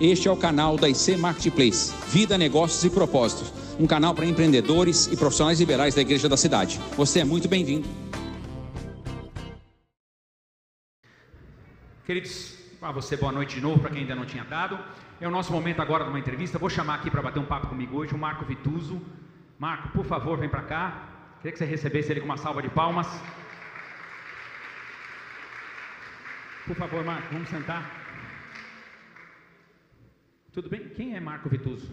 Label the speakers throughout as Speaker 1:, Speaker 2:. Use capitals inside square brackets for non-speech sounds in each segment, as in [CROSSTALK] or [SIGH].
Speaker 1: Este é o canal da IC Marketplace, Vida, Negócios e Propósitos, um canal para empreendedores e profissionais liberais da Igreja da Cidade. Você é muito bem-vindo.
Speaker 2: Queridos, para você boa noite de novo, para quem ainda não tinha dado. É o nosso momento agora de uma entrevista. Vou chamar aqui para bater um papo comigo hoje o Marco Vituso. Marco, por favor, vem para cá. Queria que você recebesse ele com uma salva de palmas. Por favor, Marco, vamos sentar. Tudo bem? Quem é Marco Vituso?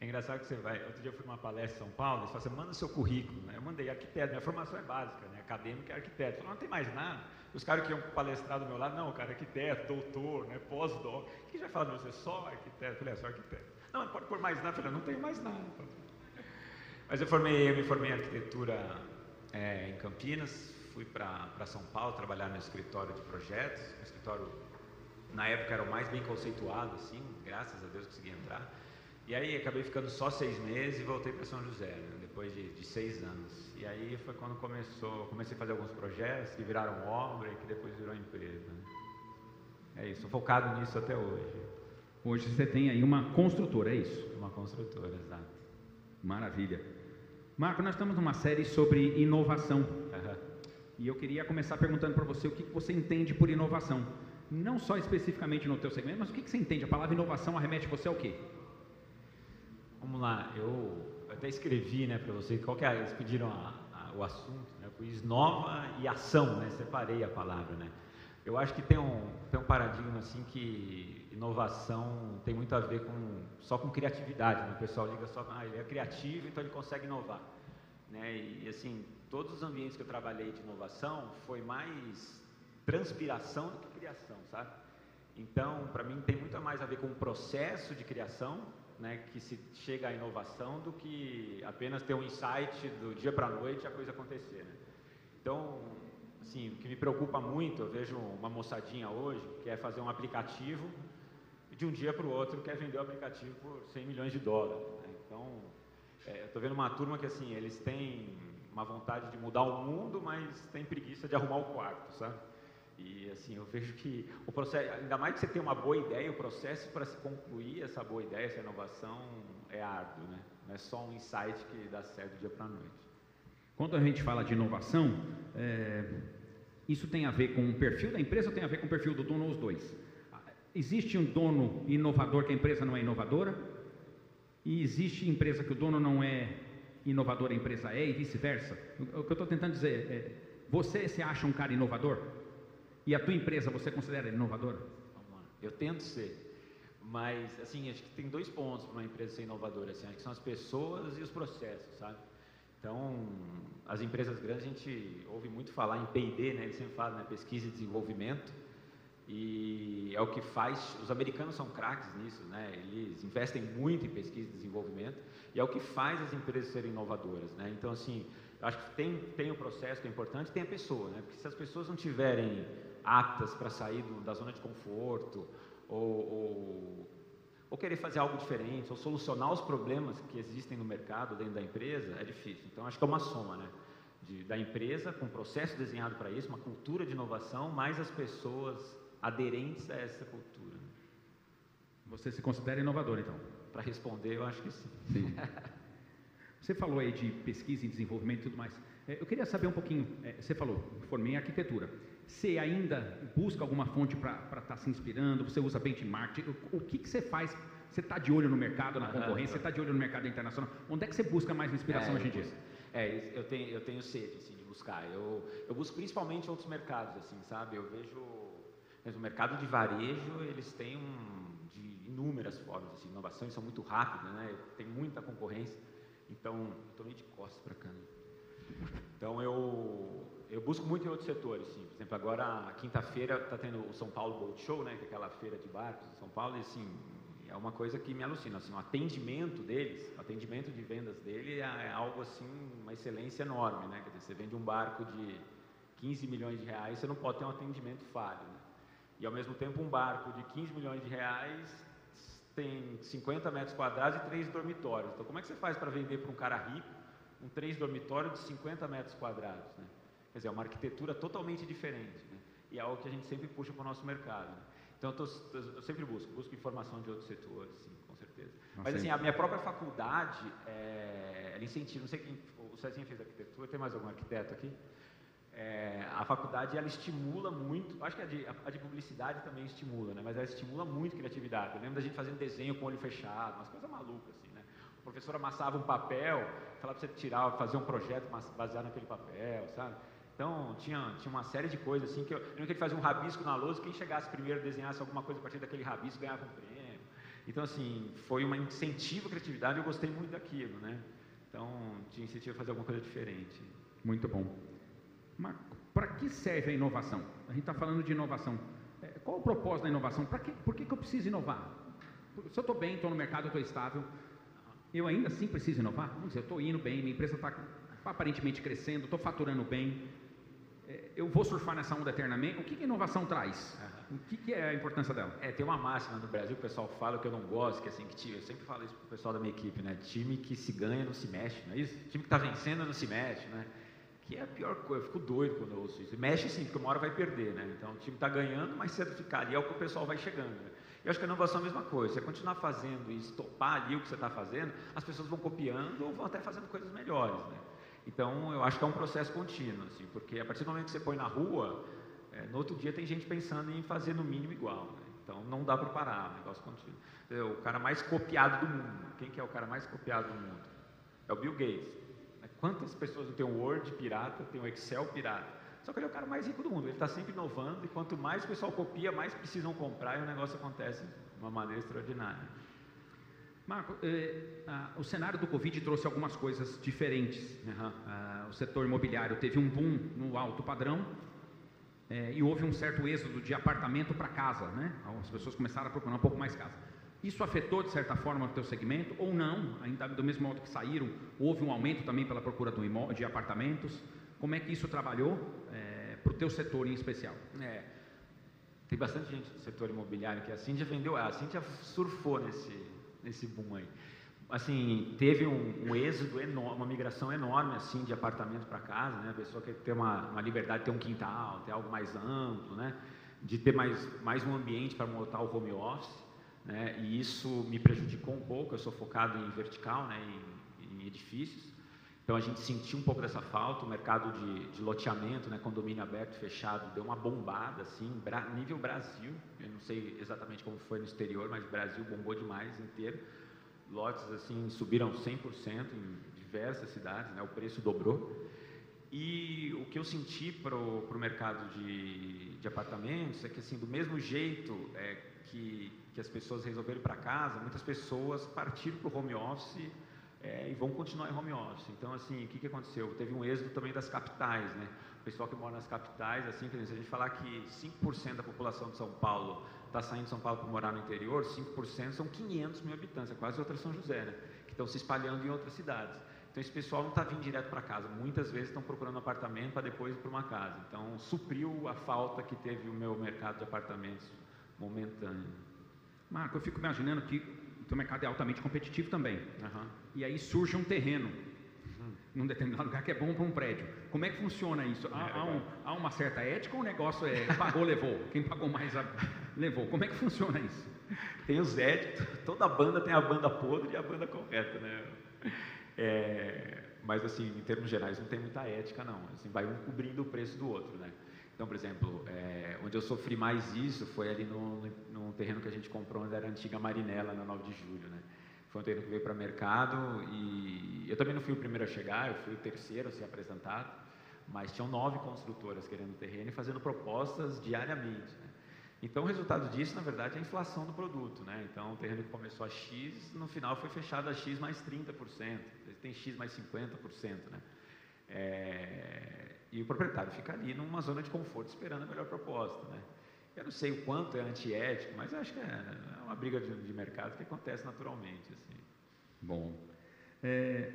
Speaker 3: É engraçado que você vai. Outro dia eu fui numa palestra em São Paulo, eles falaram assim, manda seu currículo. Né? Eu mandei arquiteto, minha formação é básica, né? acadêmica é arquiteto. Falei, não tem mais nada. Os caras que iam palestrar do meu lado, não, cara, arquiteto, doutor, né? pós-doc. O que já fala de você? Só arquiteto. Eu falei, é só arquiteto. Não, não pode pôr mais nada. Eu falei, não tem mais nada. Mas eu, formei, eu me formei em arquitetura é, em Campinas, fui para São Paulo trabalhar no escritório de projetos, um escritório na época era o mais bem conceituado, assim, graças a Deus consegui entrar. E aí acabei ficando só seis meses e voltei para São José, né, depois de, de, seis anos. E aí foi quando começou, comecei a fazer alguns projetos que viraram obra e que depois virou empresa. Né. É isso, focado nisso até hoje.
Speaker 2: Hoje você tem aí uma construtora, é isso?
Speaker 3: Uma construtora, exato.
Speaker 2: Maravilha. Marco, nós estamos numa série sobre inovação. Uhum. E eu queria começar perguntando para você o que você entende por inovação. Não só especificamente no teu segmento, mas o que você entende? A palavra inovação arremete você ao quê?
Speaker 3: Vamos lá, eu até escrevi né, para vocês qual que é, eles pediram a, a, o assunto, né, pus nova e ação, né, separei a palavra. Né. Eu acho que tem um, tem um paradigma assim que inovação tem muito a ver com, só com criatividade, né, o pessoal liga só, ah, ele é criativo, então ele consegue inovar. Né, e assim, todos os ambientes que eu trabalhei de inovação foi mais transpiração do que criação, sabe? Então, para mim, tem muito mais a ver com o processo de criação né, que se chega à inovação do que apenas ter um insight do dia para a noite e a coisa acontecer. Né? Então, assim, o que me preocupa muito, eu vejo uma moçadinha hoje que quer fazer um aplicativo e de um dia para o outro quer vender o aplicativo por 100 milhões de dólares. Né? Então, é, eu estou vendo uma turma que assim, eles têm uma vontade de mudar o mundo, mas tem preguiça de arrumar o quarto, sabe? E assim, eu vejo que o processo, ainda mais que você tenha uma boa ideia, o processo para se concluir essa boa ideia, essa inovação é árduo, né? Não é só um insight que dá certo dia para a noite.
Speaker 2: Quando a gente fala de inovação, é, isso tem a ver com o perfil da empresa ou tem a ver com o perfil do dono ou os dois? Existe um dono inovador que a empresa não é inovadora? E existe empresa que o dono não é inovador, a empresa é e vice-versa? O que eu estou tentando dizer é, você se acha um cara inovador? E a tua empresa você considera inovadora?
Speaker 3: Eu tento ser, mas assim acho que tem dois pontos para uma empresa ser inovadora, assim, acho que são as pessoas e os processos, sabe? Então, as empresas grandes a gente ouve muito falar em P&D, né? Eles sempre falam, né? Pesquisa e desenvolvimento. E é o que faz, os americanos são craques nisso, né? Eles investem muito em pesquisa e desenvolvimento e é o que faz as empresas serem inovadoras, né? Então, assim, acho que tem, tem o processo que é importante, tem a pessoa, né? Porque se as pessoas não tiverem aptas para sair do, da zona de conforto, ou, ou, ou, querer fazer algo diferente, ou solucionar os problemas que existem no mercado, dentro da empresa, é difícil. Então, acho que é uma soma, né? De, da empresa, com um processo desenhado para isso, uma cultura de inovação, mais as pessoas aderentes a essa cultura.
Speaker 2: Você se considera inovador, então?
Speaker 3: Para responder, eu acho que sim.
Speaker 2: sim. [LAUGHS] Você falou aí de pesquisa e desenvolvimento e tudo mais. É, eu queria saber um pouquinho, é, você falou, formei em arquitetura. Você ainda busca alguma fonte para estar tá se inspirando? Você usa benchmark? O, o que, que você faz? Você está de olho no mercado, na concorrência? Você está de olho no mercado internacional? Onde é que você busca mais inspiração é, hoje em dia?
Speaker 3: É, eu tenho, eu tenho sede assim, de buscar. Eu, eu busco principalmente outros mercados, assim, sabe? Eu vejo, o mercado de varejo, eles têm um, de inúmeras formas, assim, inovações são muito rápidas, né? Tem muita concorrência. Então, estou meio de costas para cá. Né? Então, eu, eu busco muito em outros setores, sim. Por exemplo, agora, quinta-feira, está tendo o São Paulo Boat Show, né, que é aquela feira de barcos de São Paulo, e assim, é uma coisa que me alucina, assim, o atendimento deles, o atendimento de vendas dele é, é algo assim, uma excelência enorme, né, quer dizer, você vende um barco de 15 milhões de reais, você não pode ter um atendimento falho, né? E ao mesmo tempo um barco de 15 milhões de reais tem 50 metros quadrados e três dormitórios. Então como é que você faz para vender para um cara rico um três dormitórios de 50 metros quadrados, né? Quer dizer, é uma arquitetura totalmente diferente, né? E é algo que a gente sempre puxa para o nosso mercado. Né? Então, eu, tô, eu, sempre busco, busco informação de outros setores, sim, com certeza. Mas, assim, a minha própria faculdade, é, ela incentiva, não sei quem, o Cezinha fez arquitetura, tem mais algum arquiteto aqui? É, a faculdade ela estimula muito, acho que a de, a de, publicidade também estimula, né? mas ela estimula muito a criatividade. Eu lembro da gente fazendo desenho com o olho fechado, umas coisas malucas assim, né? O professor amassava um papel, falava para você tirar, fazer um projeto baseado naquele papel, sabe? Então tinha, tinha uma série de coisas assim que eu, eu lembro que ele fazia um rabisco na lousa, quem chegasse primeiro desenhasse alguma coisa a partir daquele rabisco ganhava um prêmio. Então assim foi um incentivo à criatividade, eu gostei muito daquilo, né? Então tinha incentivo a fazer alguma coisa diferente.
Speaker 2: Muito bom. Marco, para que serve a inovação? A gente está falando de inovação. É, qual o propósito da inovação? Que, por que, que eu preciso inovar? Se eu estou bem, estou no mercado, estou estável, eu ainda assim preciso inovar? Vamos dizer, eu estou indo bem, minha empresa está aparentemente crescendo, estou faturando bem, eu vou surfar nessa onda eternamente. O que, que a inovação traz? Uhum. O que, que, é a importância dela?
Speaker 3: É, tem uma máxima no Brasil, o pessoal fala que eu não gosto, que assim, que eu sempre falo isso para o pessoal da minha equipe, né? Time que se ganha não se mexe, não é isso? Time que está vencendo não se mexe, né? que é a pior coisa, eu fico doido quando eu ouço isso. Mexe sim, porque uma hora vai perder, né? Então o time está ganhando, mas cedo ficar ali é o que o pessoal vai chegando. Né? Eu acho que a inovação é a mesma coisa. Você continuar fazendo e estopar ali o que você está fazendo, as pessoas vão copiando ou vão até fazendo coisas melhores, né? Então eu acho que é um processo contínuo, assim, porque a partir do momento que você põe na rua, é, no outro dia tem gente pensando em fazer no mínimo igual. Né? Então não dá para parar, um negócio contínuo. É o cara mais copiado do mundo. Quem que é o cara mais copiado do mundo? É o Bill Gates. Quantas pessoas não tem o Word pirata, tem o Excel pirata? Só que ele é o cara mais rico do mundo, ele está sempre inovando e quanto mais o pessoal copia, mais precisam comprar e o negócio acontece de uma maneira extraordinária.
Speaker 2: Marco, eh, ah, o cenário do Covid trouxe algumas coisas diferentes. Uhum. Ah, o setor imobiliário teve um boom no alto padrão eh, e houve um certo êxodo de apartamento para casa, né? As pessoas começaram a procurar um pouco mais casa. Isso afetou de certa forma o teu segmento ou não? Ainda do mesmo modo que saíram, houve um aumento também pela procura de apartamentos. Como é que isso trabalhou é, para o teu setor em especial?
Speaker 3: É, tem bastante gente do setor imobiliário que assim já vendeu, assim já surfou nesse nesse boom aí. Assim, teve um, um êxodo enorme, uma migração enorme assim de apartamento para casa, né? A pessoa quer ter uma, uma liberdade de ter um quintal, ter algo mais amplo, né? De ter mais mais um ambiente para montar o home office né? e isso me prejudicou um pouco. Eu sou focado em vertical, né? em, em edifícios, então a gente sentiu um pouco dessa falta. O mercado de, de loteamento, né? condomínio aberto e fechado, deu uma bombada, assim, nível Brasil. Eu não sei exatamente como foi no exterior, mas Brasil bombou demais inteiro. Lotes assim subiram 100% em diversas cidades, né? o preço dobrou. E o que eu senti para o mercado de, de apartamentos é que, assim, do mesmo jeito é, que que as pessoas resolveram para casa, muitas pessoas partiram para o home office é, e vão continuar em home office. Então, assim, o que, que aconteceu? Teve um êxodo também das capitais, né? O pessoal que mora nas capitais, assim, se a gente falar que 5% da população de São Paulo está saindo de São Paulo para morar no interior, 5% são 500 mil habitantes, é quase outra São José, né? Que estão se espalhando em outras cidades. Então, esse pessoal não está vindo direto para casa. Muitas vezes estão procurando apartamento para depois ir para uma casa. Então, supriu a falta que teve o meu mercado de apartamentos momentâneo.
Speaker 2: Marco, eu fico imaginando que o mercado é altamente competitivo também. Uhum. E aí surge um terreno uhum. num determinado lugar que é bom para um prédio. Como é que funciona isso? Há, é, há, um, há, uma certa ética ou o negócio é pagou, levou? Quem pagou mais a, levou? Como é que funciona isso?
Speaker 3: Tem os éticos, toda banda tem a banda podre e a banda correta, né? É, mas assim, em termos gerais, não tem muita ética não. Assim, vai um cobrindo o preço do outro, né? Então, por exemplo, é, onde eu sofri mais isso foi ali no, no, terreno que a gente comprou, era a antiga Marinela, na 9 de julho. Né? Foi um terreno que veio para mercado e eu também não fui o primeiro a chegar, eu fui o terceiro a ser apresentado, mas tinham nove construtoras querendo o terreno e fazendo propostas diariamente. Né? Então, o resultado disso, na verdade, é a inflação do produto. Né? Então, o terreno que começou a X, no final foi fechado a X mais 30%, tem X mais 50%. Né? É, e o proprietário fica ali numa zona de conforto esperando a melhor proposta, né? Eu não sei o quanto é antiético, mas acho que é, é uma briga de, mercado que acontece naturalmente. Assim.
Speaker 2: Bom, é,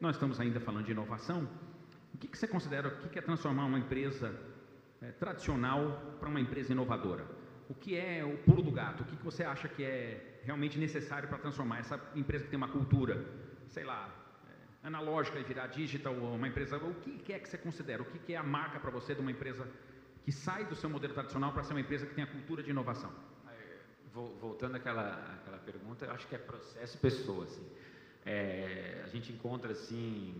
Speaker 2: nós estamos ainda falando de inovação. O que, que você considera, o que, que é transformar uma empresa é, tradicional para uma empresa inovadora? O que é o pulo do gato? O que, que você acha que é realmente necessário para transformar essa empresa que tem uma cultura, sei lá, analógica e virar digital uma empresa, o que é que você considera? O que é a marca para você de uma empresa que sai do seu modelo tradicional para ser uma empresa que tem a cultura de inovação?
Speaker 3: Voltando àquela, àquela pergunta, eu acho que é processo pessoa. Assim. É, a gente encontra assim,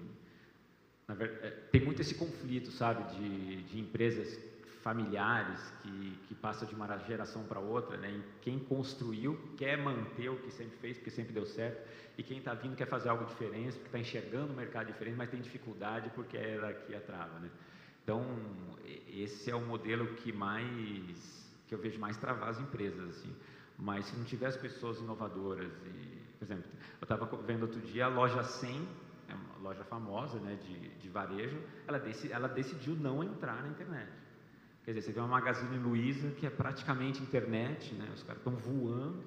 Speaker 3: verdade, é, tem muito esse conflito, sabe, de, de empresas familiares que, que passa de uma geração para outra, né? E quem construiu quer manter o que sempre fez, porque sempre deu certo, e quem está vindo quer fazer algo diferente, porque está enxergando o mercado diferente, mas tem dificuldade porque era aqui a trava, né? Então, esse é o modelo que mais, que eu vejo mais travar as empresas, assim. Mas se não tiver as pessoas inovadoras e, por exemplo, eu estava vendo outro dia a loja 100, é uma loja famosa, né, de, de varejo, ela, ela decidiu não entrar na internet. Quer dizer, você vê uma Magazine Luiza que é praticamente internet, né? os caras estão voando.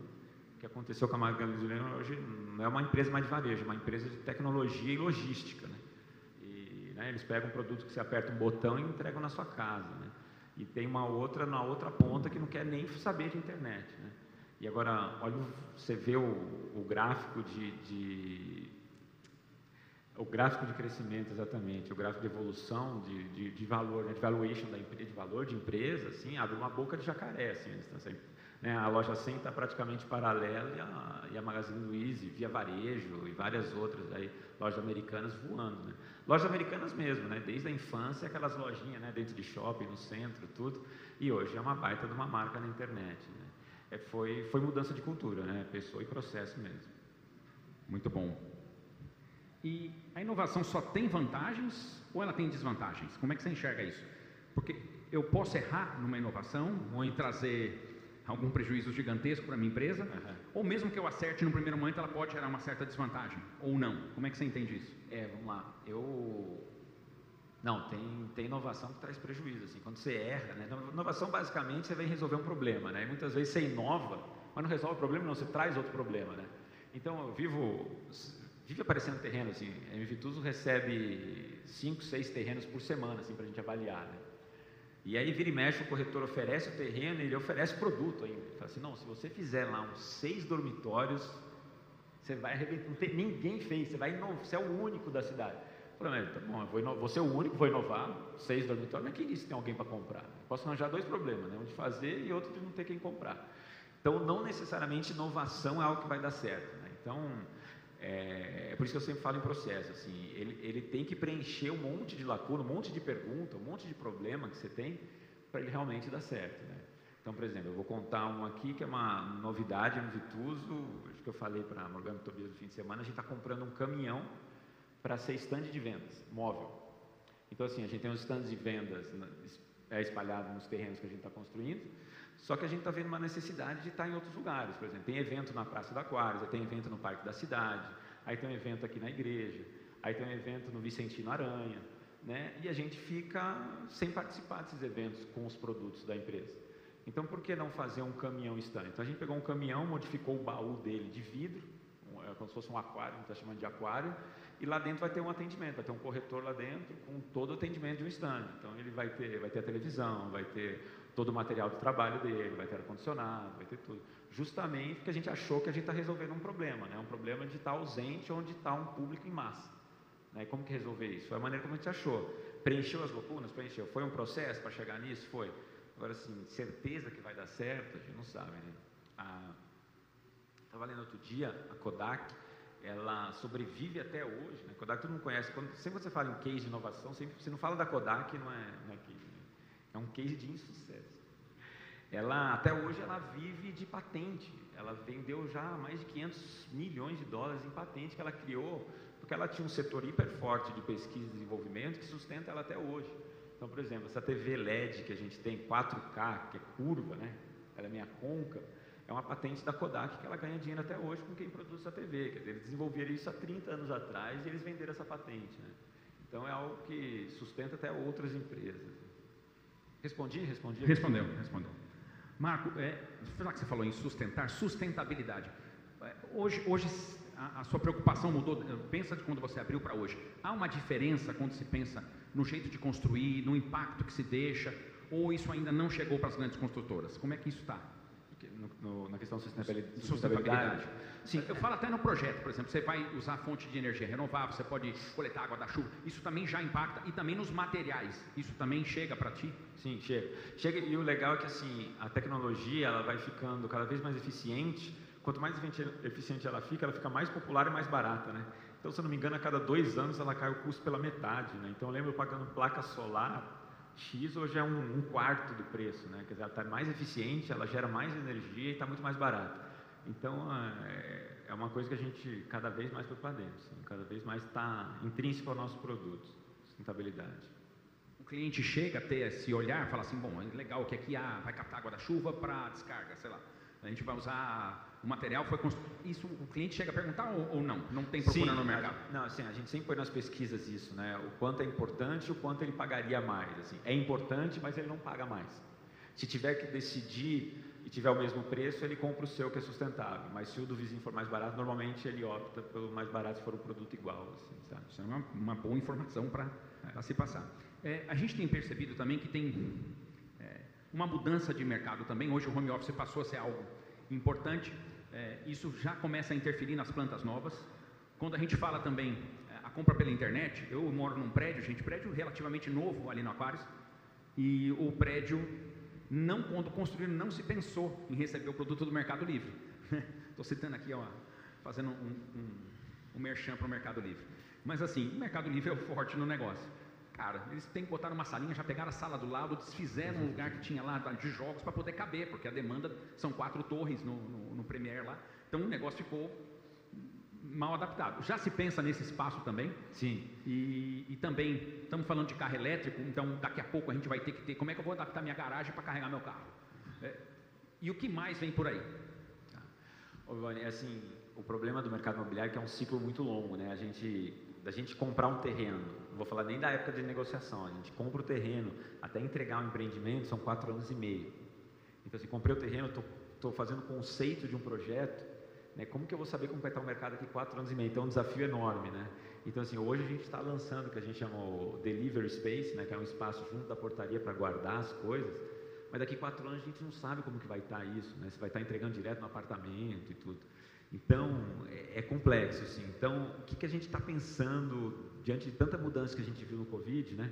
Speaker 3: O que aconteceu com a Magazine Luiza hoje não é uma empresa mais de varejo, é uma empresa de tecnologia e logística. Né? Né, eles pegam um produto que você aperta um botão e entregam na sua casa. Né? E tem uma outra na outra ponta que não quer nem saber de internet. Né? E agora, olha, você vê o, o gráfico de, de o gráfico de crescimento, exatamente, o gráfico de evolução de, de, de valor, né, de valuation da empresa, de valor de empresa, assim, abre uma boca de jacaré, assim, assim né, a loja 100 está praticamente paralela e a, e a Magazine Luiza, Via Varejo e várias outras aí, lojas americanas voando, né. Lojas americanas mesmo, né, desde a infância, aquelas lojinhas, né, dentro de shopping, no centro, tudo, e hoje é uma baita de uma marca na internet, né. É, foi, foi mudança de cultura, né, pessoa e processo mesmo.
Speaker 2: Muito bom. E a inovação só tem vantagens ou ela tem desvantagens? Como é que você enxerga isso? Porque eu posso errar numa inovação e trazer algum prejuízo gigantesco para a minha empresa, uhum. ou mesmo que eu acerte no primeiro momento, ela pode gerar uma certa desvantagem, ou não. Como é que você entende isso?
Speaker 3: É, vamos lá. Eu não, tem, tem inovação que traz prejuízo, assim, quando você erra, né? Inovação basicamente você vem resolver um problema, né? E muitas vezes você inova, mas não resolve o problema, não, você traz outro problema, né? Então eu vivo vive aparecendo terreno, assim, a MVituso recebe 5, 6 terrenos por semana, assim, para a gente avaliar, né? E aí vira e mexe, o corretor oferece o terreno e ele oferece produto ainda. Ele fala assim, não, se você fizer lá uns seis dormitórios, você vai arrebentar, tem, ninguém fez, você vai inovar, você é o único da cidade. Eu falei, tá bom, eu vou inovar, você é o único, vou inovar, seis dormitórios, mas que tem alguém para comprar? posso arranjar dois problemas, né? um de fazer e outro de não ter quem comprar. Então, não necessariamente inovação é algo que vai dar certo. Né? Então, é, é, por isso que eu sempre falo em processo, assim, ele, ele tem que preencher um monte de lacuna, um monte de pergunta, um monte de problema que você tem para ele realmente dar certo, né? Então, por exemplo, eu vou contar um aqui que é uma novidade no Vituso, acho que eu falei para a Morgana Tobias no fim de semana, a gente está comprando um caminhão para ser stand de vendas, móvel. Então, assim, a gente tem os stands de vendas é, espalhados nos terrenos que a gente está construindo, só que a gente está vendo uma necessidade de estar em outros lugares. Por exemplo, tem evento na Praça da Aquários, tem evento no Parque da Cidade, aí tem um evento aqui na igreja, aí tem um evento no Vicentino Aranha, né? E a gente fica sem participar desses eventos com os produtos da empresa. Então, por que não fazer um caminhão stand? Então, a gente pegou um caminhão, modificou o baú dele de vidro, é como se fosse um aquário, a gente está chamando de aquário, e lá dentro vai ter um atendimento, vai ter um corretor lá dentro com todo o atendimento de um stand. Então, ele vai ter, vai ter a televisão, vai ter todo o material de trabalho dele, vai ter ar-condicionado, vai ter tudo. Justamente porque a gente achou que a gente está resolvendo um problema, né? um problema de estar tá ausente onde está um público em massa. Né? Como que resolver isso? Foi a maneira como a gente achou. Preencheu as lacunas? Preencheu. Foi um processo para chegar nisso? Foi. Agora, assim, certeza que vai dar certo, a gente não sabe, né? Estava lendo outro dia, a Kodak, ela sobrevive até hoje, né? Kodak todo mundo conhece. Quando, sempre que você fala em case de inovação, sempre, se não fala da Kodak, não é, não é case. É um case de insucesso. Ela, até hoje, ela vive de patente. Ela vendeu já mais de 500 milhões de dólares em patente que ela criou, porque ela tinha um setor hiper forte de pesquisa e desenvolvimento que sustenta ela até hoje. Então, por exemplo, essa TV LED que a gente tem 4K, que é curva, né? Ela é meia côncava, é uma patente da Kodak que ela ganha dinheiro até hoje com quem produz essa TV. Quer dizer, eles desenvolveram isso há 30 anos atrás e eles venderam essa patente. Né? Então é algo que sustenta até outras empresas. Respondi? Respondi?
Speaker 2: Respondeu, respondeu. Marco, é, já que você falou em sustentar, sustentabilidade. É, hoje, hoje a, a sua preocupação mudou, pensa de quando você abriu para hoje. Há uma diferença quando se pensa no jeito de construir, no impacto que se deixa, ou isso ainda não chegou para as grandes construtoras? Como é que isso está?
Speaker 3: No, no, na questão sustentabilidade.
Speaker 2: sustentabilidade. Sim, eu falo até no projeto, por exemplo, você vai usar fonte de energia renovável, você pode coletar água da chuva, isso também já impacta, e também nos materiais, isso também chega para ti?
Speaker 3: Sim, chega. chega. E o legal é que assim, a tecnologia ela vai ficando cada vez mais eficiente, quanto mais eficiente ela fica, ela fica mais popular e mais barata, né? Então, se eu não me engano, a cada dois anos ela cai o custo pela metade, né? Então, eu lembro pagando placa solar, X hoje é um, um quarto do preço, né? Quer dizer, ela está mais eficiente, ela gera mais energia e está muito mais barata. Então, é, é, uma coisa que a gente cada vez mais foi para dentro, assim, cada vez mais está intrínseco ao nosso produto, sustentabilidade.
Speaker 2: O cliente chega a ter esse olhar, fala assim, bom, é legal que aqui ah, vai captar água da chuva para descarga, sei lá. A gente vai usar o material foi construído. Isso o cliente chega a perguntar ou, ou não? Não tem procura
Speaker 3: Sim,
Speaker 2: no mercado?
Speaker 3: A, não, assim, a gente sempre põe nas pesquisas isso, né? O quanto é importante, o quanto ele pagaria mais. Assim, é importante, mas ele não paga mais. Se tiver que decidir e tiver o mesmo preço, ele compra o seu que é sustentável. Mas se o do vizinho for mais barato, normalmente ele opta pelo mais barato se for um produto igual. Assim?
Speaker 2: Isso é uma, uma boa informação para é. se passar. É, a gente tem percebido também que tem é, uma mudança de mercado também. Hoje o home office passou a ser algo importante. É, isso já começa a interferir nas plantas novas. Quando a gente fala também é, a compra pela internet, eu moro num prédio, gente, prédio relativamente novo ali no Aquários, e o prédio, não quando construído, não se pensou em receber o produto do Mercado Livre. [LAUGHS] Estou citando aqui, ó, fazendo um, um, um merchan para o Mercado Livre. Mas assim, o Mercado Livre é o forte no negócio. Cara, eles têm que botar numa salinha, já pegaram a sala do lado, desfizeram um lugar que tinha lá de jogos para poder caber, porque a demanda são quatro torres no, no, no Premiere lá. Então o negócio ficou mal adaptado. Já se pensa nesse espaço também?
Speaker 3: Sim.
Speaker 2: E, e, também estamos falando de carro elétrico, então daqui a pouco a gente vai ter que ter. Como é que eu vou adaptar minha garagem para carregar meu carro? É, e o que mais vem por aí?
Speaker 3: Ô, Ivone, é assim, o problema do mercado imobiliário é que é um ciclo muito longo, né? A gente, da gente comprar um terreno, não vou falar nem da época de negociação, a gente compra o terreno até entregar um empreendimento são quatro anos e meio. Então, assim, comprei o terreno, estou fazendo conceito de um projeto, né? Como que eu vou saber como vai estar o mercado daqui quatro anos e meio? Então, é um desafio enorme, né? Então, assim, hoje a gente está lançando o que a gente chama o Delivery Space, né? Que é um espaço junto da portaria para guardar as coisas. Mas daqui quatro anos a gente não sabe como que vai estar isso, né? Se vai estar entregando direto no apartamento e tudo. Então, é, é complexo, assim. Então, o que, que a gente está pensando diante de tanta mudança que a gente viu no Covid, né?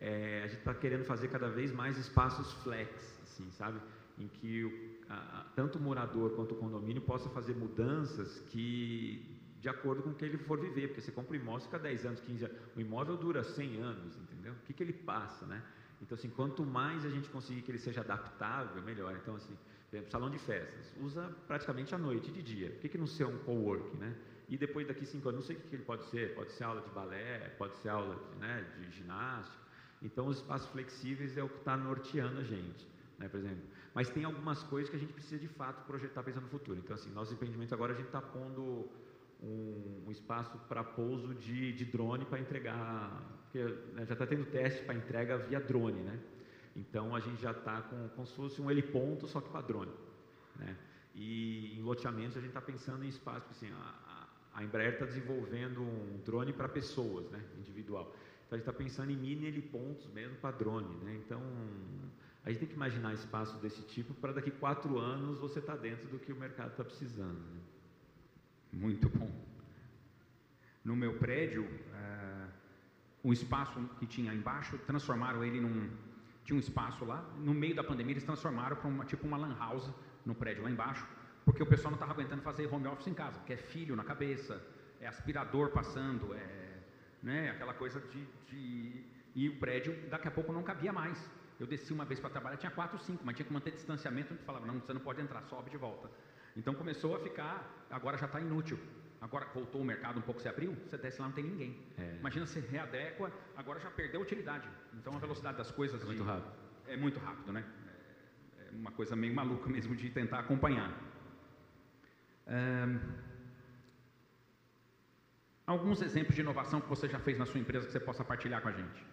Speaker 3: É, a gente está querendo fazer cada vez mais espaços flex, assim, sabe? Em que o, a, tanto o morador quanto o condomínio possa fazer mudanças que de acordo com o que ele for viver, porque você compra um imóvel, fica 10 anos, 15 anos, o imóvel dura 100 anos, entendeu? O que, que ele passa, né? Então, assim, quanto mais a gente conseguir que ele seja adaptável, melhor. Então, assim, exemplo, salão de festas, usa praticamente à noite, de dia. Por que, que não ser um co-work, né? E depois daqui cinco anos, não sei o que, que ele pode ser, pode ser aula de balé, pode ser aula de, né, de ginástica. Então, os espaços flexíveis é o que está norteando a gente, né, por exemplo. Mas tem algumas coisas que a gente precisa de fato projetar pensando no futuro. Então, assim, nossos empreendimentos agora a gente está pondo um, um, espaço para pouso de, de drone para entregar, porque né, já está tendo teste para entrega via drone, né? Então a gente já está com como se fosse um heliponto, só que drone, né? E em loteamentos a gente está pensando em espaço, assim, a, a Embraer está desenvolvendo um drone para pessoas, né, individual. Então a gente está pensando em mini helipontos mesmo para drone, né? Então a gente tem que imaginar espaços desse tipo para daqui quatro anos você estar tá dentro do que o mercado está precisando. Né?
Speaker 2: Muito bom. No meu prédio, uh, o espaço que tinha embaixo transformaram ele num tinha um espaço lá. No meio da pandemia eles transformaram para uma tipo uma lan house no prédio lá embaixo porque o pessoal não estava aguentando fazer home office em casa, porque é filho na cabeça, é aspirador passando, é né, aquela coisa de, de, E o prédio daqui a pouco não cabia mais. Eu desci uma vez para trabalhar, tinha quatro, cinco, mas tinha que manter distanciamento, falava, não, você não pode entrar, sobe de volta. Então começou a ficar, agora já está inútil. Agora voltou o mercado um pouco, se abriu, você desce lá, não tem ninguém. É. Imagina se readequa, agora já perdeu a utilidade. Então a velocidade das coisas...
Speaker 3: É muito de, rápido.
Speaker 2: É muito rápido, né? É uma coisa meio maluca mesmo de tentar acompanhar alguns exemplos de inovação que você já fez na sua empresa que você possa partilhar com a gente?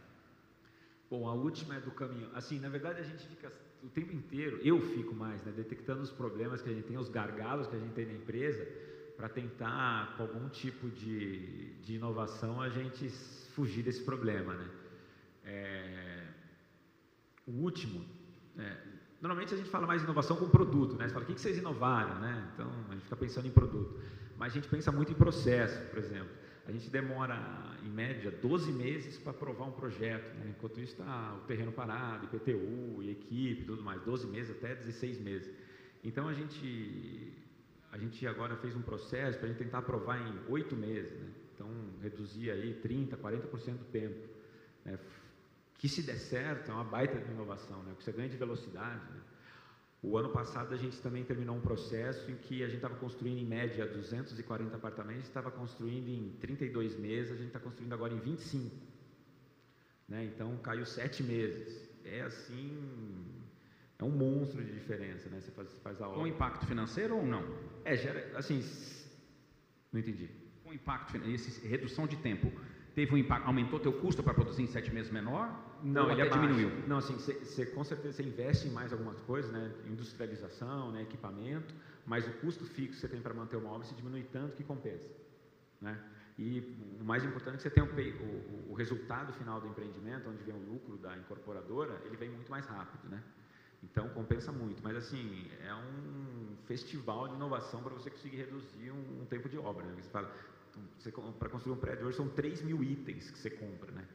Speaker 3: Bom, a última é do caminho. Assim, na verdade a gente fica o tempo inteiro, eu fico mais, né, detectando os problemas que a gente tem, os gargalos que a gente tem na empresa, para tentar, com algum tipo de, de inovação, a gente fugir desse problema, né? É, o último, é, Normalmente a gente fala mais inovação com produto, né? Você fala, o que vocês inovaram, né? Então, a gente fica pensando em produto. Mas a gente pensa muito em processo, por exemplo. A gente demora, em média, 12 meses para aprovar um projeto. Né? Enquanto isso está o terreno parado, IPTU, equipe tudo mais. 12 meses até 16 meses. Então, a gente, a gente agora fez um processo para a gente tentar aprovar em 8 meses. Né? Então, reduzir aí 30%, 40% do tempo. Né? Que se der certo, é uma baita de inovação, né? você ganha de velocidade. Né? O ano passado a gente também terminou um processo em que a gente estava construindo em média 240 apartamentos, estava construindo em 32 meses, a gente está construindo agora em 25. Né? Então caiu sete meses. É assim, é um monstro de diferença, né? Você faz, faz a obra.
Speaker 2: Com impacto financeiro ou não?
Speaker 3: É, gera, assim, não entendi.
Speaker 2: Com impacto, esse, redução de tempo teve um impacto, aumentou teu custo para produzir em sete meses menor?
Speaker 3: Não, ele até diminuiu. Não, assim, você com certeza você investe em mais algumas coisas, né? Industrialização, né? equipamento, mas o custo fixo que você tem para manter uma obra se diminui tanto que compensa, né? E o mais importante é que você tenha o, o, o resultado final do empreendimento, onde vem o lucro da incorporadora, ele vem muito mais rápido, né? Então compensa muito, mas assim é um festival de inovação para você conseguir reduzir um, um tempo de obra. Né? Você fala, para construir um prédio hoje são 3 mil itens que você compra, né?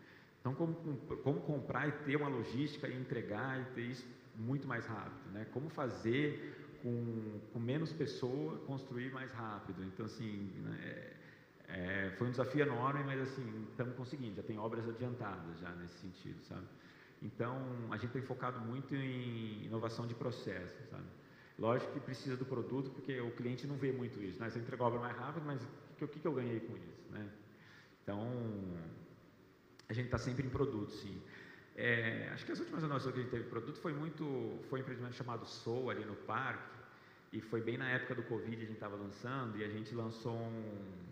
Speaker 3: Então, como, como comprar e ter uma logística e entregar e ter isso muito mais rápido, né? Como fazer com, com menos pessoa construir mais rápido. Então, assim, né, é, é, foi um desafio enorme, mas assim, estamos conseguindo, já tem obras adiantadas já nesse sentido, sabe? Então, a gente tem focado muito em inovação de processo, sabe? Lógico que precisa do produto, porque o cliente não vê muito isso, né? Você entrega a obra mais rápido, mas o que, que eu ganhei com isso, né? Então, a gente está sempre em produto, sim. É, acho que as últimas inovações que a gente teve produto foi muito, foi um empreendimento chamado Soul ali no parque, e foi bem na época do Covid a gente estava lançando, e a gente lançou um,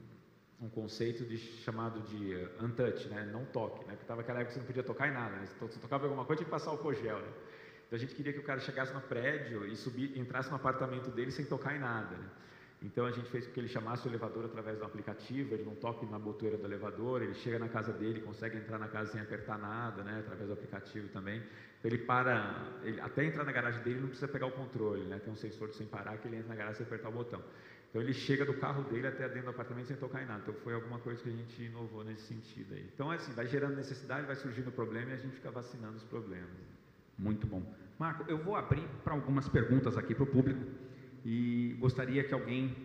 Speaker 3: um conceito de, chamado de untouch, né? não toque, né? porque estava aquela época que você não podia tocar em nada, né? você tocava alguma coisa tinha que passar o cogel. Né? Então a gente queria que o cara chegasse no prédio e subir, entrasse no apartamento dele sem tocar em nada. Né? Então a gente fez com que ele chamasse o elevador através do aplicativo, ele não toque na botoeira do elevador, ele chega na casa dele, consegue entrar na casa sem apertar nada, né, através do aplicativo também. Então ele para, ele, até entrar na garagem dele não precisa pegar o controle, né, tem um sensor de sem parar que ele entra na garagem sem apertar o botão. Então ele chega do carro dele até dentro do apartamento sem tocar em nada. Então foi alguma coisa que a gente inovou nesse sentido aí. Então assim, vai gerando necessidade, vai surgindo problema e a gente fica vacinando os problemas.
Speaker 2: Muito bom. Marco, eu vou abrir para algumas perguntas aqui para o público e gostaria que alguém,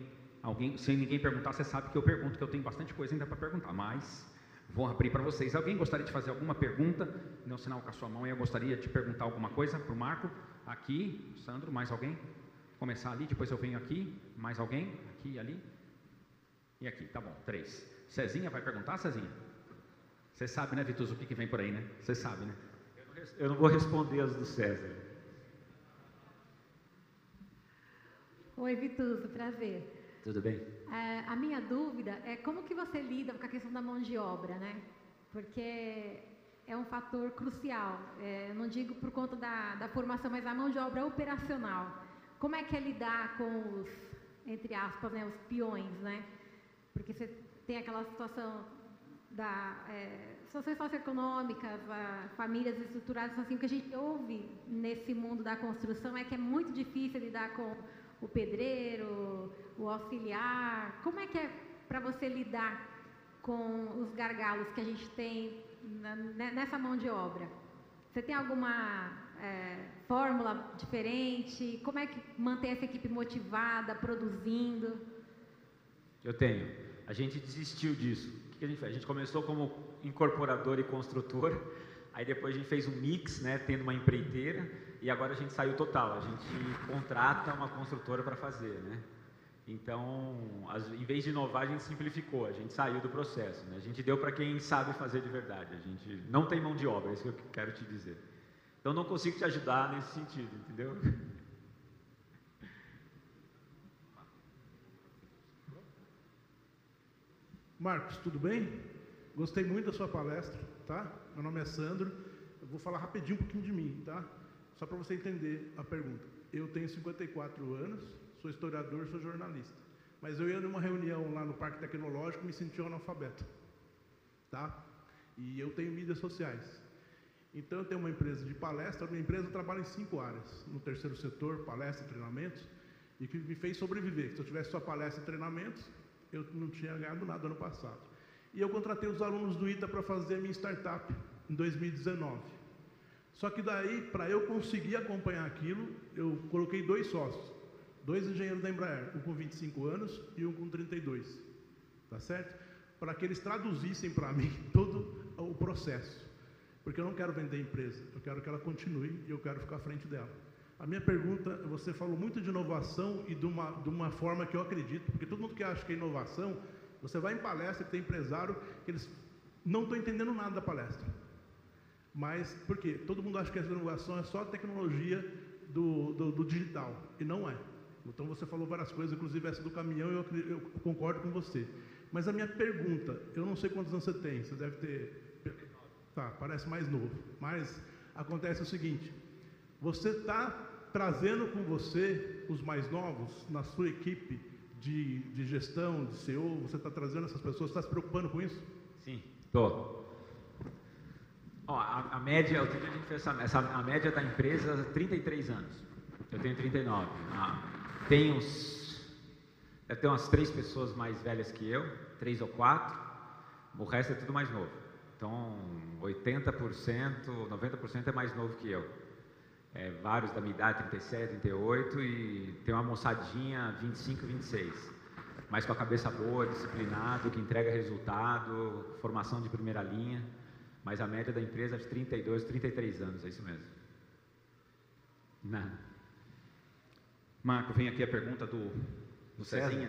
Speaker 2: alguém, sem ninguém perguntar, você sabe que eu pergunto, que eu tenho bastante coisa ainda para perguntar, mas vou abrir para vocês. Alguém gostaria de fazer alguma pergunta? Um sinal com a sua mão e eu gostaria de perguntar alguma coisa para o Marco. Aqui, Sandro, mais alguém? Começar ali, depois eu venho aqui. Mais alguém? Aqui, ali. E aqui, tá bom, três. Cezinha vai perguntar, Cezinha? Você sabe, né, Vitus, o que, que vem por aí, né? Você sabe, né?
Speaker 3: Eu não vou responder as do César.
Speaker 4: Oi, Vituso, prazer.
Speaker 3: Tudo bem?
Speaker 4: É, a minha dúvida é como que você lida com a questão da mão de obra, né? Porque é um fator crucial. É, eu não digo por conta da, da formação, mas a mão de obra operacional. Como é que é lidar com os, entre aspas, né, os peões, né? Porque você tem aquela situação da é, situações socioeconômicas, a, famílias estruturadas, assim, o que a gente ouve nesse mundo da construção é que é muito difícil lidar com o pedreiro, o auxiliar? Como é que é para você lidar com os gargalos que a gente tem na, né, nessa mão de obra? Você tem alguma é, fórmula diferente? Como é que mantém essa equipe motivada, produzindo?
Speaker 3: Eu tenho. A gente desistiu disso. O que a gente fez? A gente começou como incorporador e construtor, [LAUGHS] aí depois a gente fez um mix, né, tendo uma empreiteira, e agora a gente saiu total, a gente contrata uma construtora para fazer, né? Então, as, em vez de inovar, a gente simplificou, a gente saiu do processo, né? A gente deu para quem sabe fazer de verdade, a gente não tem mão de obra, é isso que eu quero te dizer. Então, não consigo te ajudar nesse sentido, entendeu?
Speaker 5: Marcos, tudo bem? Gostei muito da sua palestra, tá? Meu nome é Sandro, eu vou falar rapidinho um pouquinho de mim, tá? Só para você entender a pergunta. Eu tenho 54 anos, sou historiador, sou jornalista. Mas eu ia numa reunião lá no Parque Tecnológico e me senti um analfabeto. Tá? E eu tenho mídias sociais. Então, eu tenho uma empresa de palestra, minha empresa trabalha em cinco áreas, no terceiro setor, palestra treinamentos, e que me fez sobreviver. Se eu tivesse só palestra e treinamentos, eu não tinha ganhado nada ano passado. E eu contratei os alunos do ITA para fazer a minha startup em 2019. Só que daí, para eu conseguir acompanhar aquilo, eu coloquei dois sócios, dois engenheiros da Embraer, um com 25 anos e um com 32, tá certo? Para que eles traduzissem para mim [LAUGHS] todo o processo. Porque eu não quero vender a empresa, eu quero que ela continue e eu quero ficar à frente dela. A minha pergunta, você falou muito de inovação e de uma, de uma forma que eu acredito, porque todo mundo que acha que é inovação, você vai em palestra e tem empresário que eles não estão entendendo nada da palestra. Mas, por quê? Todo mundo acha que essa inovação é só a tecnologia do, do, do, digital, e não é. Então você falou várias coisas, inclusive essa do caminhão, eu, eu concordo com você. Mas a minha pergunta, eu não sei quantos anos você tem, você deve ter Tá, parece mais novo. Mas acontece o seguinte: você está trazendo com você os mais novos na sua equipe de, de gestão, de CEO? Você está trazendo essas pessoas? Está se preocupando com isso?
Speaker 3: Sim, estou. a, a, média, a gente fez essa, essa, a média da empresa 33 anos. Eu tenho 39. Ah, tem uns, deve ter umas três pessoas mais velhas que eu, três ou quatro. O resto é tudo mais novo. Então, 80%, 90% é mais novo que eu. É, vários da minha idade, 37, 38, e tem uma moçadinha 25, 26. Mas com a cabeça boa, disciplinado, que entrega resultado, formação de primeira linha. Mas a média da empresa é de 32, 33 anos, é isso mesmo.
Speaker 2: Não. Marco, vem aqui a pergunta do, do Cezinha.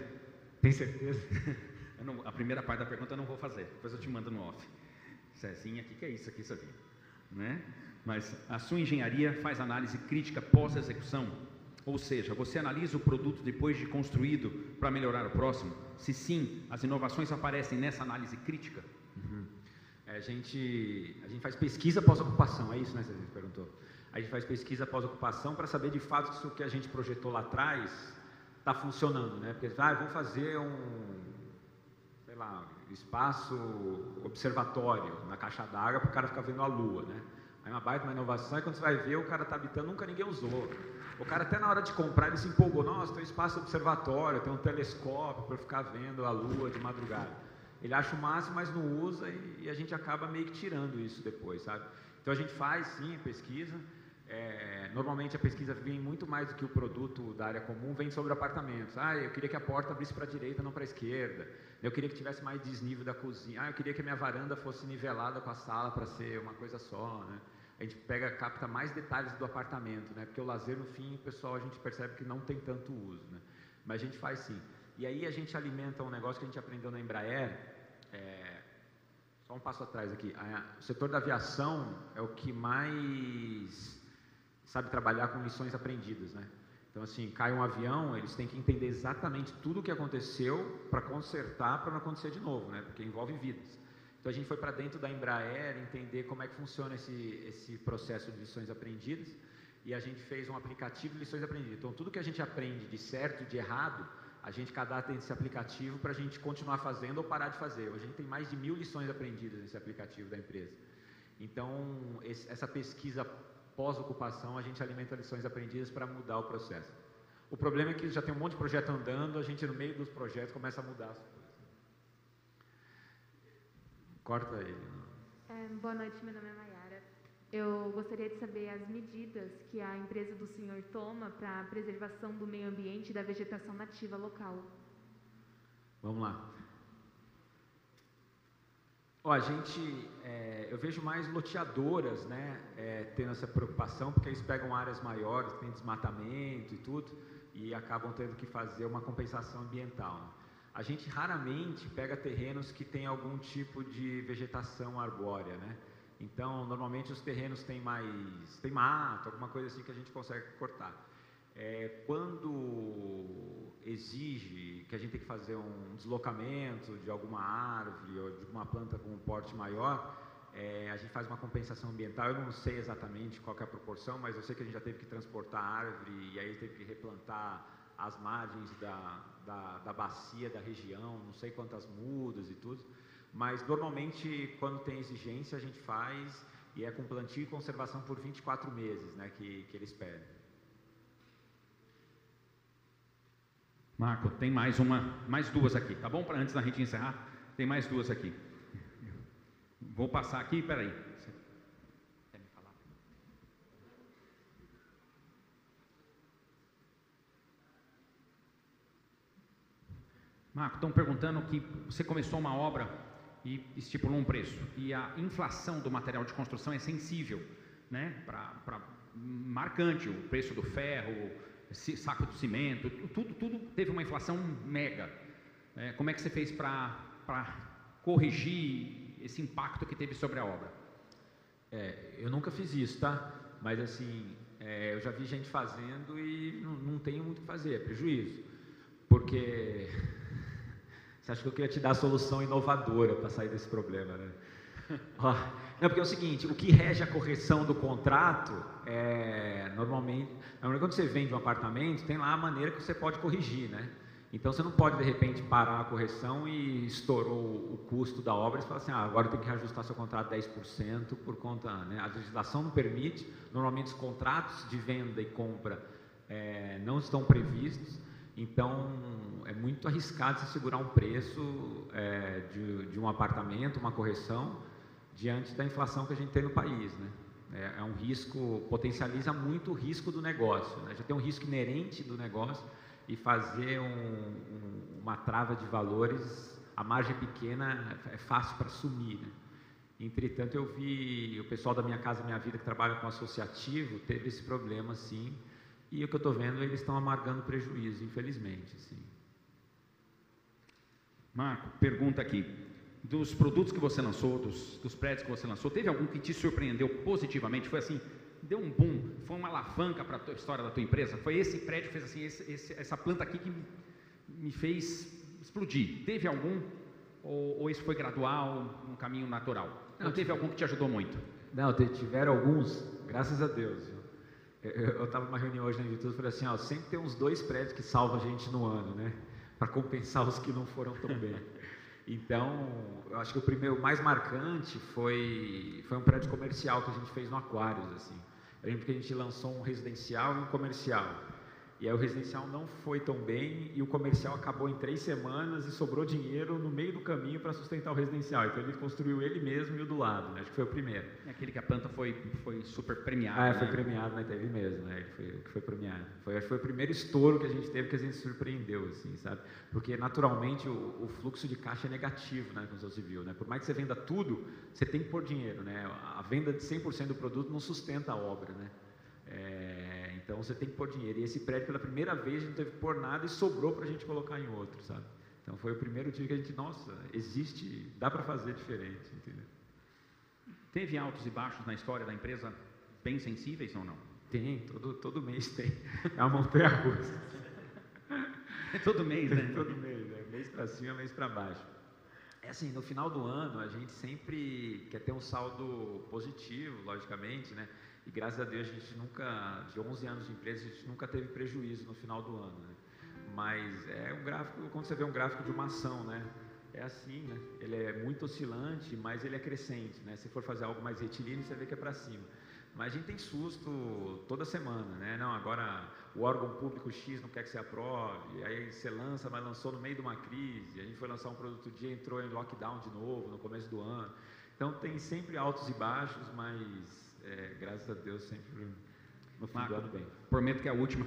Speaker 3: Tem certeza? [LAUGHS]
Speaker 2: Não, a primeira parte da pergunta eu não vou fazer, depois eu te mando no off. Cezinha, o que, que é isso aqui, Cezinha? Né? Mas a sua engenharia faz análise crítica pós-execução? Ou seja, você analisa o produto depois de construído para melhorar o próximo? Se sim, as inovações aparecem nessa análise crítica?
Speaker 3: Uhum. É, a, gente, a gente faz pesquisa pós-ocupação, é isso, né? Você perguntou. A gente faz pesquisa pós-ocupação para saber de fato se o que a gente projetou lá atrás está funcionando, né? Porque, ah, vou fazer um, espaço observatório na caixa d'água para o cara ficar vendo a lua, né? Aí uma baita uma inovação e quando você vai ver o cara está habitando, nunca ninguém usou. O cara até na hora de comprar ele se empolgou, nossa, tem um espaço observatório, tem um telescópio para ficar vendo a lua de madrugada. Ele acha o máximo, mas não usa e, e a gente acaba meio que tirando isso depois, sabe? Então a gente faz sim pesquisa, é, normalmente a pesquisa vem muito mais do que o produto da área comum, vem sobre apartamentos. Ah, eu queria que a porta abrisse para a direita, não para a esquerda. Eu queria que tivesse mais desnível da cozinha. Ah, eu queria que a minha varanda fosse nivelada com a sala para ser uma coisa só, né? A gente pega, capta mais detalhes do apartamento, né? Porque o lazer, no fim, o pessoal, a gente percebe que não tem tanto uso, né? Mas a gente faz sim. E aí a gente alimenta um negócio que a gente aprendeu na Embraer, é, só um passo atrás aqui. O setor da aviação é o que mais sabe trabalhar com lições aprendidas, né? Então, assim, cai um avião, eles têm que entender exatamente tudo o que aconteceu para consertar, para não acontecer de novo, né? Porque envolve vidas. Então, a gente foi para dentro da Embraer entender como é que funciona esse, esse processo de lições aprendidas e a gente fez um aplicativo de lições aprendidas. Então, tudo que a gente aprende de certo e de errado, a gente cadastra nesse aplicativo para a gente continuar fazendo ou parar de fazer. Hoje a gente tem mais de mil lições aprendidas nesse aplicativo da empresa. Então, esse, essa pesquisa pós-ocupação, a gente alimenta lições aprendidas para mudar o processo. O problema é que já tem um monte de projeto andando, a gente no meio dos projetos começa a mudar as coisas. Corta ele.
Speaker 6: É, boa noite, meu nome é Mayara. Eu gostaria de saber as medidas que a empresa do senhor toma para a preservação do meio ambiente e da vegetação nativa local.
Speaker 3: Vamos lá. Ó, a gente, é, eu vejo mais loteadoras, né, é, tendo essa preocupação, porque eles pegam áreas maiores, tem desmatamento e tudo, e acabam tendo que fazer uma compensação ambiental. Né? A gente raramente pega terrenos que têm algum tipo de vegetação arbórea, né? Então, normalmente os terrenos têm mais, tem mato, alguma coisa assim que a gente consegue cortar. É, quando exige que a gente tem que fazer um deslocamento de alguma árvore ou de uma planta com um porte maior, é, a gente faz uma compensação ambiental. Eu não sei exatamente qual é a proporção, mas eu sei que a gente já teve que transportar árvore e aí teve que replantar as margens da, da, da bacia da região, não sei quantas mudas e tudo. Mas normalmente, quando tem exigência, a gente faz e é com plantio e conservação por 24 meses né, que, que eles pedem.
Speaker 2: Marco, tem mais uma, mais duas aqui, tá bom? Para antes da gente encerrar, tem mais duas aqui. Vou passar aqui, peraí. Marco, estão perguntando que você começou uma obra e estipulou um preço. E a inflação do material de construção é sensível, né? Para marcante, o preço do ferro, saco de cimento, tudo, tudo teve uma inflação mega. É, como é que você fez para corrigir esse impacto que teve sobre a obra?
Speaker 3: É, eu nunca fiz isso, tá? Mas assim, é, eu já vi gente fazendo e não, não tenho muito o que fazer, é prejuízo. Porque [LAUGHS] você acha que eu queria te dar a solução inovadora para sair desse problema, né? [LAUGHS] Não, porque é o seguinte, o que rege a correção do contrato é normalmente, quando você vende um apartamento, tem lá a maneira que você pode corrigir, né? Então você não pode de repente parar a correção e estourou o custo da obra e falar assim, ah, agora tem que reajustar seu contrato 10% por conta, né? A legislação não permite, normalmente os contratos de venda e compra é, não estão previstos, então é muito arriscado você segurar um preço é, de, de um apartamento, uma correção, diante da inflação que a gente tem no país, né? É, é um risco, potencializa muito o risco do negócio, né? já tem um risco inerente do negócio e fazer um, um, uma trava de valores, a margem pequena é fácil para assumir. Né? Entretanto, eu vi o pessoal da Minha Casa Minha Vida que trabalha com associativo teve esse problema, sim, e o que eu estou vendo, eles estão amargando prejuízo, infelizmente. Sim.
Speaker 2: Marco, pergunta aqui dos produtos que você lançou, dos, dos prédios que você lançou, teve algum que te surpreendeu positivamente? Foi assim, deu um boom, foi uma alavanca para a história da tua empresa? Foi esse prédio que fez assim, esse, esse, essa planta aqui que me, me fez explodir? Teve algum? Ou, ou, isso foi gradual, um caminho natural? Não, teve algum que te ajudou muito?
Speaker 3: Não, tiveram alguns, graças a Deus. Eu estava numa reunião hoje na Invitude e falei assim, ó, sempre tem uns dois prédios que salvam a gente no ano, né? Para compensar os que não foram tão bem. [LAUGHS] Então, eu acho que o primeiro, mais marcante foi, foi um prédio comercial que a gente fez no Aquários, assim. Eu lembro que a gente lançou um residencial e um comercial. E aí o residencial não foi tão bem e o comercial acabou em três semanas e sobrou dinheiro no meio do caminho para sustentar o residencial. Então ele construiu ele mesmo e o do lado, né? acho que foi o primeiro.
Speaker 2: É aquele que a planta foi, foi super premiada.
Speaker 3: Ah,
Speaker 2: é,
Speaker 3: né? foi premiado, mas teve mesmo, né? Ele foi, que foi premiado. Foi, foi o primeiro estouro que a gente teve que a gente surpreendeu, assim, sabe? Porque naturalmente o, o fluxo de caixa é negativo, né, com o civil, né? Por mais que você venda tudo, você tem que pôr dinheiro, né? A venda de 100% do produto não sustenta a obra, né? É, então você tem que pôr dinheiro. E esse prédio, pela primeira vez, a gente não teve que pôr nada e sobrou para a gente colocar em outro, sabe? Então foi o primeiro dia que a gente, nossa, existe, dá para fazer diferente, entendeu?
Speaker 2: Teve altos e baixos na história da empresa bem sensíveis ou não?
Speaker 3: Tem, todo, todo mês tem. É uma montanha russa.
Speaker 2: É todo mês, né? [LAUGHS]
Speaker 3: todo mês, né? mês para cima, mês para baixo. É assim, no final do ano a gente sempre quer ter um saldo positivo, logicamente, né? E graças a Deus a gente nunca, de 11 anos de empresa, a gente nunca teve prejuízo no final do ano. Né? Mas é um gráfico, quando você vê um gráfico de uma ação, né? É assim, né? Ele é muito oscilante, mas ele é crescente, né? Se for fazer algo mais retilíneo, você vê que é para cima. Mas a gente tem susto toda semana, né? Não, agora o órgão público X não quer que você aprove, aí você lança, mas lançou no meio de uma crise, a gente foi lançar um produto dia, entrou em lockdown de novo no começo do ano. Então tem sempre altos e baixos, mas é, graças a Deus, sempre no fim do ano bem.
Speaker 2: Prometo que é a última.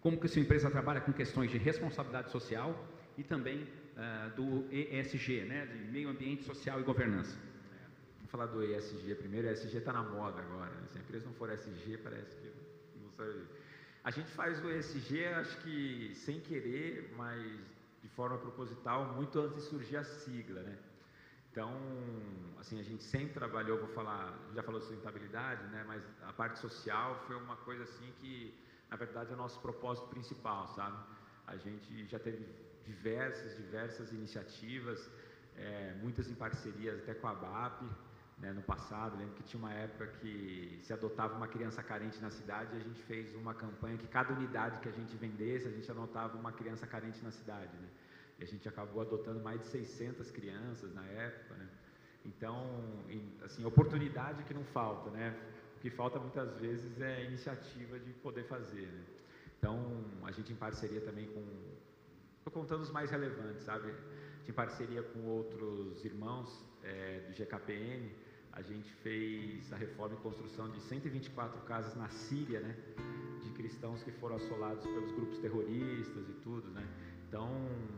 Speaker 2: Como que sua empresa trabalha com questões de responsabilidade social e também uh, do ESG, né, de meio ambiente social e governança?
Speaker 3: É, vamos falar do ESG primeiro. O ESG está na moda agora. Né? Se a empresa não for ESG, parece que não serve. A gente faz o ESG, acho que sem querer, mas de forma proposital, muito antes de surgir a sigla, né? Então, assim, a gente sempre trabalhou, vou falar, já falou de sustentabilidade, né, mas a parte social foi uma coisa assim que, na verdade, é o nosso propósito principal, sabe? A gente já teve diversas, diversas iniciativas, é, muitas em parcerias até com a BAP, né, no passado, lembro que tinha uma época que se adotava uma criança carente na cidade e a gente fez uma campanha que cada unidade que a gente vendesse, a gente anotava uma criança carente na cidade, né? A gente acabou adotando mais de 600 crianças na época, né? Então, assim, oportunidade que não falta, né? O que falta muitas vezes é iniciativa de poder fazer, né? Então, a gente em parceria também com, estou contando os mais relevantes, sabe? em parceria com outros irmãos é, do GKPN, a gente fez a reforma e construção de 124 casas na Síria, né? De cristãos que foram assolados pelos grupos terroristas e tudo, né? Então,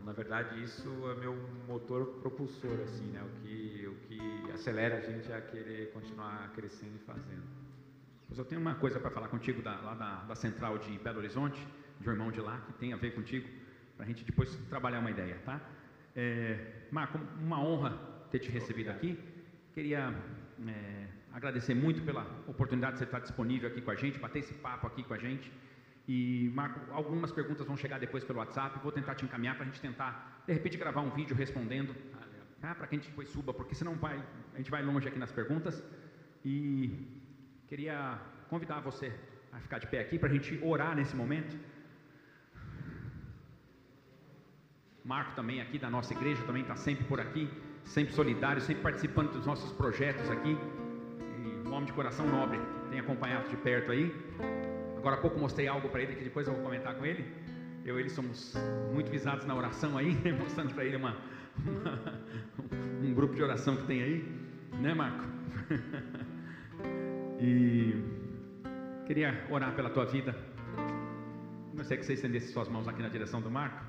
Speaker 3: na verdade, isso é meu motor propulsor, assim, né? O que, o que acelera a gente a querer continuar crescendo e fazendo.
Speaker 2: Mas eu tenho uma coisa para falar contigo da, lá da, da, central de Belo Horizonte, de um irmão de lá, que tem a ver contigo, para a gente depois trabalhar uma ideia, tá? É, Marco, uma honra ter te recebido aqui. Queria é, agradecer muito pela oportunidade de você estar disponível aqui com a gente, bater esse papo aqui com a gente. E, Marco, algumas perguntas vão chegar depois pelo WhatsApp. Vou tentar te encaminhar para a gente tentar, de repente, gravar um vídeo respondendo, tá? para que a gente depois suba, porque senão vai, a gente vai longe aqui nas perguntas. E queria convidar você a ficar de pé aqui para a gente orar nesse momento. Marco também aqui da nossa igreja também está sempre por aqui, sempre solidário, sempre participando dos nossos projetos aqui. E um homem de coração nobre, tem acompanhado de perto aí. Agora há pouco mostrei algo para ele que depois eu vou comentar com ele. Eu e ele somos muito visados na oração aí, [LAUGHS] mostrando para ele uma, uma, um grupo de oração que tem aí, né, Marco? [LAUGHS] e queria orar pela tua vida. Gostaria que você estendesse suas mãos aqui na direção do Marco.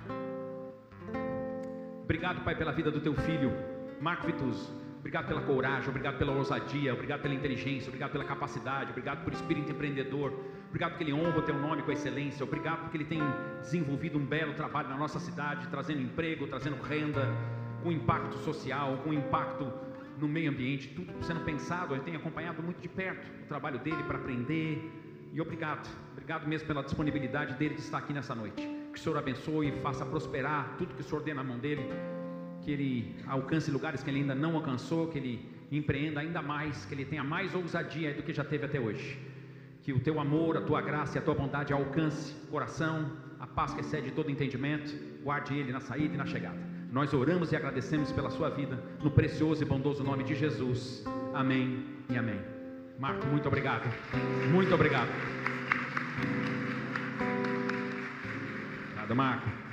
Speaker 2: Obrigado, Pai, pela vida do teu filho, Marco Vituso. Obrigado pela coragem, obrigado pela ousadia, obrigado pela inteligência, obrigado pela capacidade, obrigado por espírito empreendedor, obrigado porque ele honra o teu nome com excelência, obrigado porque ele tem desenvolvido um belo trabalho na nossa cidade, trazendo emprego, trazendo renda, com impacto social, com impacto no meio ambiente, tudo sendo pensado, eu tenho acompanhado muito de perto o trabalho dele para aprender, e obrigado, obrigado mesmo pela disponibilidade dele de estar aqui nessa noite. Que o Senhor abençoe e faça prosperar tudo que o Senhor dê na mão dele. Que ele alcance lugares que ele ainda não alcançou, que ele empreenda ainda mais, que ele tenha mais ousadia do que já teve até hoje. Que o teu amor, a tua graça e a tua bondade alcance o coração, a paz que excede todo entendimento, guarde ele na saída e na chegada. Nós oramos e agradecemos pela sua vida, no precioso e bondoso nome de Jesus. Amém e amém. Marco, muito obrigado. Muito obrigado. Obrigado, Marco.